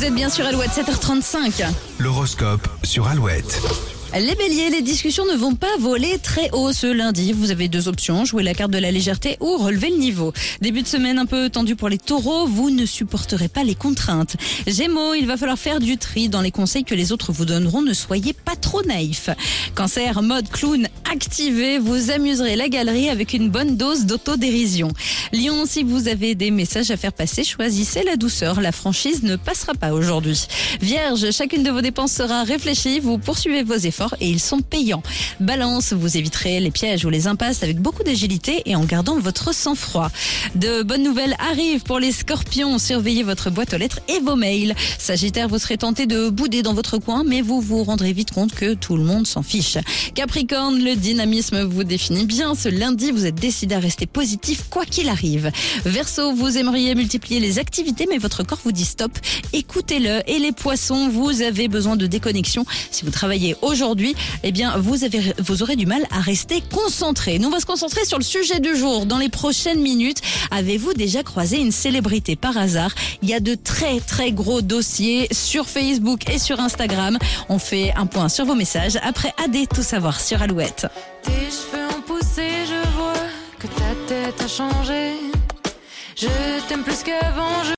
Vous êtes bien sur Alouette 7h35. L'horoscope sur Alouette. Les béliers, les discussions ne vont pas voler très haut ce lundi. Vous avez deux options, jouer la carte de la légèreté ou relever le niveau. Début de semaine un peu tendu pour les taureaux, vous ne supporterez pas les contraintes. Gémeaux, il va falloir faire du tri dans les conseils que les autres vous donneront, ne soyez pas trop naïfs. Cancer, mode clown activé, vous amuserez la galerie avec une bonne dose d'autodérision. Lion, si vous avez des messages à faire passer, choisissez la douceur, la franchise ne passera pas aujourd'hui. Vierge, chacune de vos dépenses sera réfléchie, vous poursuivez vos efforts et ils sont payants. Balance, vous éviterez les pièges ou les impasses avec beaucoup d'agilité et en gardant votre sang-froid. De bonnes nouvelles arrivent pour les scorpions. Surveillez votre boîte aux lettres et vos mails. Sagittaire, vous serez tenté de bouder dans votre coin, mais vous vous rendrez vite compte que tout le monde s'en fiche. Capricorne, le dynamisme vous définit bien. Ce lundi, vous êtes décidé à rester positif quoi qu'il arrive. Verseau, vous aimeriez multiplier les activités, mais votre corps vous dit stop. Écoutez-le. Et les poissons, vous avez besoin de déconnexion. Si vous travaillez aujourd'hui, aujourd'hui, eh bien, vous, avez, vous aurez du mal à rester concentré. Nous, on va se concentrer sur le sujet du jour. Dans les prochaines minutes, avez-vous déjà croisé une célébrité par hasard? Il y a de très, très gros dossiers sur Facebook et sur Instagram. On fait un point sur vos messages. Après AD, tout savoir sur Alouette. Tes cheveux ont poussé, je vois que ta tête a changé. Je t'aime plus qu'avant.